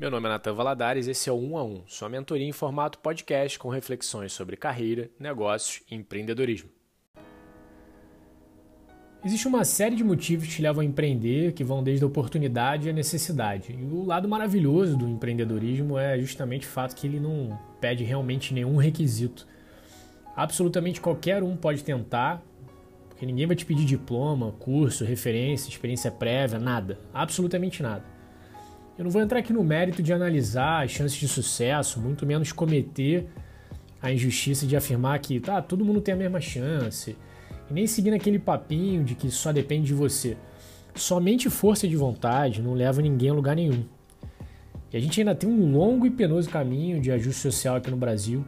Meu nome é Natan Valadares, esse é o 1 a 1, sua mentoria em formato podcast com reflexões sobre carreira, negócios e empreendedorismo. Existe uma série de motivos que te levam a empreender, que vão desde a oportunidade à necessidade. E o lado maravilhoso do empreendedorismo é justamente o fato que ele não pede realmente nenhum requisito. Absolutamente qualquer um pode tentar, porque ninguém vai te pedir diploma, curso, referência, experiência prévia, nada. Absolutamente nada. Eu não vou entrar aqui no mérito de analisar as chances de sucesso, muito menos cometer a injustiça de afirmar que tá, todo mundo tem a mesma chance e nem seguir naquele papinho de que só depende de você. Somente força de vontade não leva ninguém a lugar nenhum. E a gente ainda tem um longo e penoso caminho de ajuste social aqui no Brasil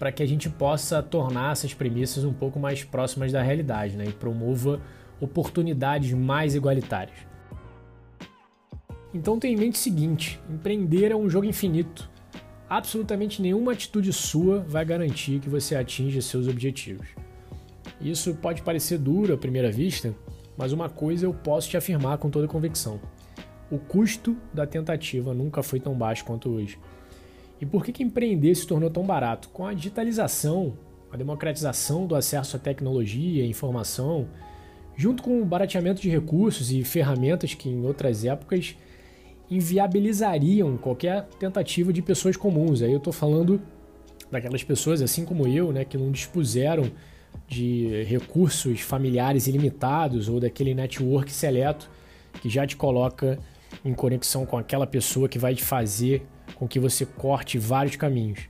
para que a gente possa tornar essas premissas um pouco mais próximas da realidade né? e promova oportunidades mais igualitárias. Então tenha em mente o seguinte: empreender é um jogo infinito. Absolutamente nenhuma atitude sua vai garantir que você atinja seus objetivos. Isso pode parecer duro à primeira vista, mas uma coisa eu posso te afirmar com toda convicção: o custo da tentativa nunca foi tão baixo quanto hoje. E por que, que empreender se tornou tão barato? Com a digitalização, a democratização do acesso à tecnologia e informação, junto com o barateamento de recursos e ferramentas que em outras épocas inviabilizariam qualquer tentativa de pessoas comuns. Aí eu estou falando daquelas pessoas, assim como eu, né, que não dispuseram de recursos familiares ilimitados ou daquele network seleto que já te coloca em conexão com aquela pessoa que vai te fazer com que você corte vários caminhos.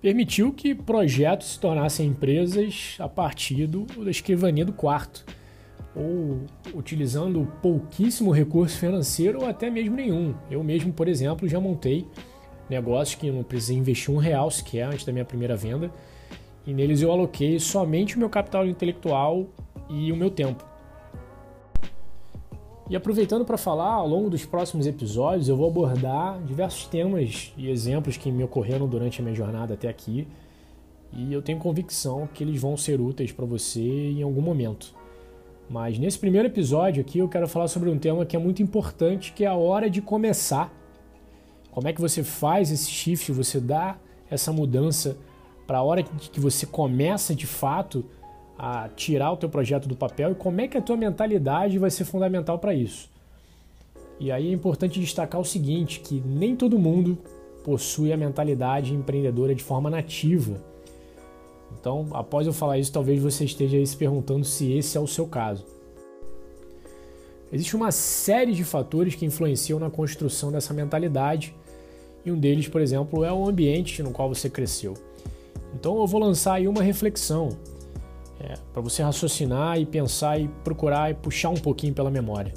Permitiu que projetos se tornassem empresas a partir do, da escrivania do quarto, ou utilizando pouquíssimo recurso financeiro ou até mesmo nenhum. Eu mesmo, por exemplo, já montei negócios que não precisei investir um real sequer antes da minha primeira venda e neles eu aloquei somente o meu capital intelectual e o meu tempo. E aproveitando para falar, ao longo dos próximos episódios eu vou abordar diversos temas e exemplos que me ocorreram durante a minha jornada até aqui, e eu tenho convicção que eles vão ser úteis para você em algum momento. Mas nesse primeiro episódio aqui eu quero falar sobre um tema que é muito importante, que é a hora de começar. Como é que você faz esse shift, você dá essa mudança para a hora que você começa de fato a tirar o teu projeto do papel e como é que a tua mentalidade vai ser fundamental para isso. E aí é importante destacar o seguinte, que nem todo mundo possui a mentalidade empreendedora de forma nativa. Então, após eu falar isso, talvez você esteja se perguntando se esse é o seu caso. Existe uma série de fatores que influenciam na construção dessa mentalidade, e um deles, por exemplo, é o ambiente no qual você cresceu. Então eu vou lançar aí uma reflexão é, para você raciocinar e pensar e procurar e puxar um pouquinho pela memória.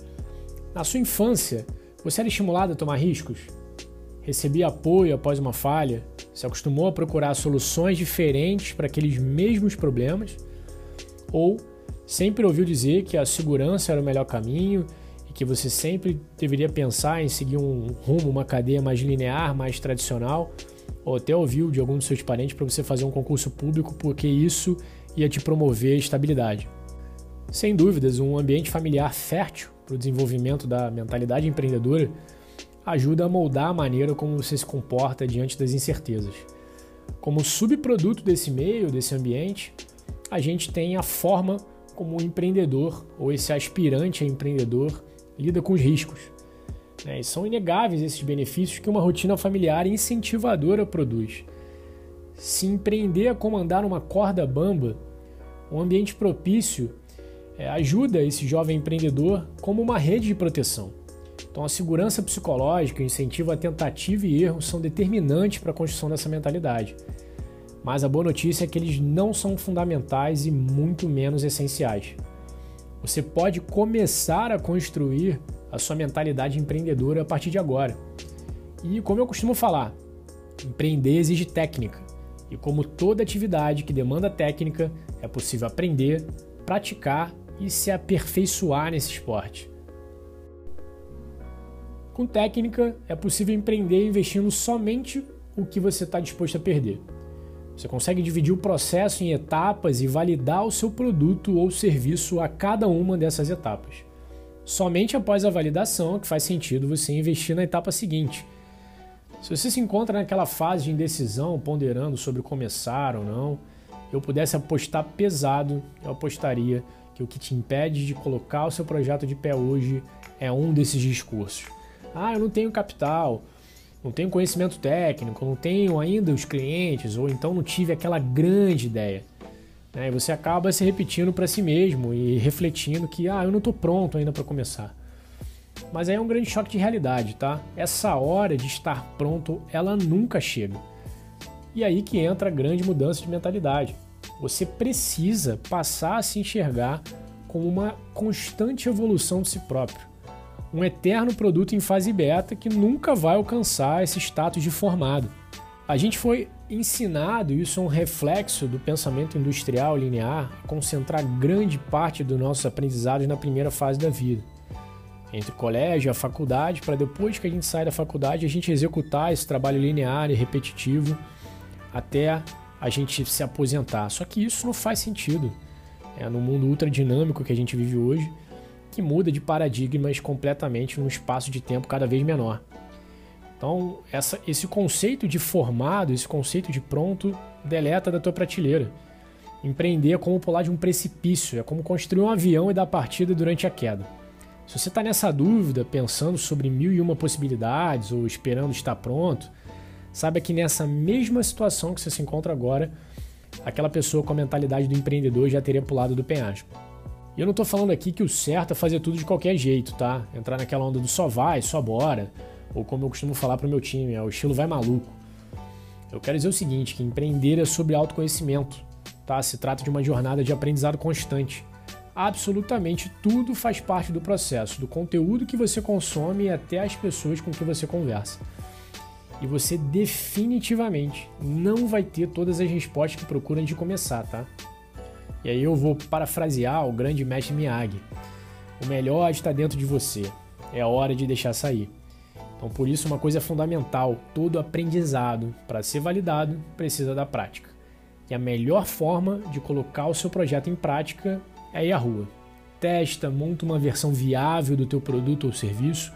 Na sua infância, você era estimulado a tomar riscos? Recebia apoio após uma falha? Se acostumou a procurar soluções diferentes para aqueles mesmos problemas? Ou sempre ouviu dizer que a segurança era o melhor caminho e que você sempre deveria pensar em seguir um rumo, uma cadeia mais linear, mais tradicional? ou até ouviu de algum dos seus parentes para você fazer um concurso público porque isso ia te promover estabilidade. Sem dúvidas, um ambiente familiar fértil para o desenvolvimento da mentalidade empreendedora ajuda a moldar a maneira como você se comporta diante das incertezas. Como subproduto desse meio, desse ambiente, a gente tem a forma como o empreendedor ou esse aspirante a empreendedor lida com os riscos. Né? E são inegáveis esses benefícios que uma rotina familiar incentivadora produz. Se empreender a comandar uma corda bamba, um ambiente propício é, ajuda esse jovem empreendedor como uma rede de proteção. Então, a segurança psicológica, o incentivo à tentativa e erro são determinantes para a construção dessa mentalidade. Mas a boa notícia é que eles não são fundamentais e muito menos essenciais. Você pode começar a construir a sua mentalidade empreendedora a partir de agora. E como eu costumo falar, empreender exige técnica. E como toda atividade que demanda técnica, é possível aprender, praticar e se aperfeiçoar nesse esporte. Com técnica, é possível empreender investindo somente o que você está disposto a perder. Você consegue dividir o processo em etapas e validar o seu produto ou serviço a cada uma dessas etapas. Somente após a validação é que faz sentido você investir na etapa seguinte. Se você se encontra naquela fase de indecisão, ponderando sobre começar ou não, eu pudesse apostar pesado, eu apostaria que o que te impede de colocar o seu projeto de pé hoje é um desses discursos. Ah, eu não tenho capital, não tenho conhecimento técnico, não tenho ainda os clientes, ou então não tive aquela grande ideia. Né? E você acaba se repetindo para si mesmo e refletindo que, ah, eu não estou pronto ainda para começar. Mas aí é um grande choque de realidade, tá? Essa hora de estar pronto, ela nunca chega. E aí que entra a grande mudança de mentalidade. Você precisa passar a se enxergar como uma constante evolução de si próprio. Um eterno produto em fase beta que nunca vai alcançar esse status de formado. A gente foi ensinado, isso é um reflexo do pensamento industrial linear, a concentrar grande parte dos nossos aprendizados na primeira fase da vida. Entre o colégio e a faculdade, para depois que a gente sai da faculdade, a gente executar esse trabalho linear e repetitivo até a gente se aposentar. Só que isso não faz sentido. É no mundo ultra dinâmico que a gente vive hoje, que muda de paradigmas completamente num espaço de tempo cada vez menor. Então, essa, esse conceito de formado, esse conceito de pronto, deleta da tua prateleira. Empreender é como pular de um precipício, é como construir um avião e dar partida durante a queda. Se você está nessa dúvida, pensando sobre mil e uma possibilidades ou esperando estar pronto, saiba que nessa mesma situação que você se encontra agora, aquela pessoa com a mentalidade do empreendedor já teria pulado do penhasco. E eu não estou falando aqui que o certo é fazer tudo de qualquer jeito, tá? Entrar naquela onda do só vai, só bora ou como eu costumo falar para o meu time, é o estilo vai maluco. Eu quero dizer o seguinte, que empreender é sobre autoconhecimento, tá? Se trata de uma jornada de aprendizado constante. Absolutamente tudo faz parte do processo, do conteúdo que você consome até as pessoas com que você conversa. E você definitivamente não vai ter todas as respostas que procura antes de começar, tá? E aí eu vou parafrasear o grande mestre Miyagi. O melhor está dentro de você. É hora de deixar sair. Então, por isso, uma coisa fundamental: todo aprendizado, para ser validado, precisa da prática. E a melhor forma de colocar o seu projeto em prática é ir à rua. Testa, monta uma versão viável do teu produto ou serviço,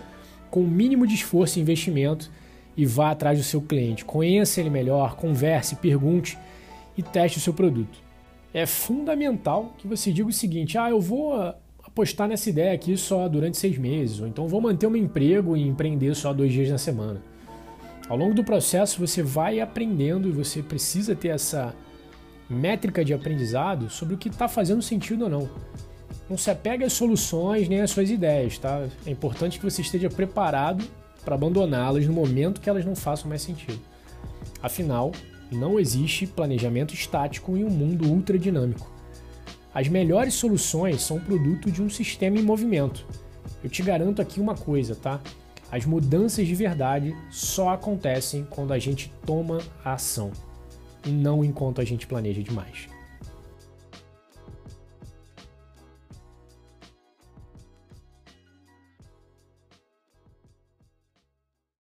com o mínimo de esforço e investimento, e vá atrás do seu cliente. Conheça ele melhor, converse, pergunte e teste o seu produto. É fundamental que você diga o seguinte: ah, eu vou apostar nessa ideia aqui só durante seis meses, ou então vou manter um emprego e empreender só dois dias na semana. Ao longo do processo você vai aprendendo e você precisa ter essa métrica de aprendizado sobre o que está fazendo sentido ou não. Não se apegue às soluções nem às suas ideias, tá? É importante que você esteja preparado para abandoná-las no momento que elas não façam mais sentido. Afinal, não existe planejamento estático em um mundo ultra dinâmico. As melhores soluções são produto de um sistema em movimento. Eu te garanto aqui uma coisa, tá? As mudanças de verdade só acontecem quando a gente toma a ação e não enquanto a gente planeja demais.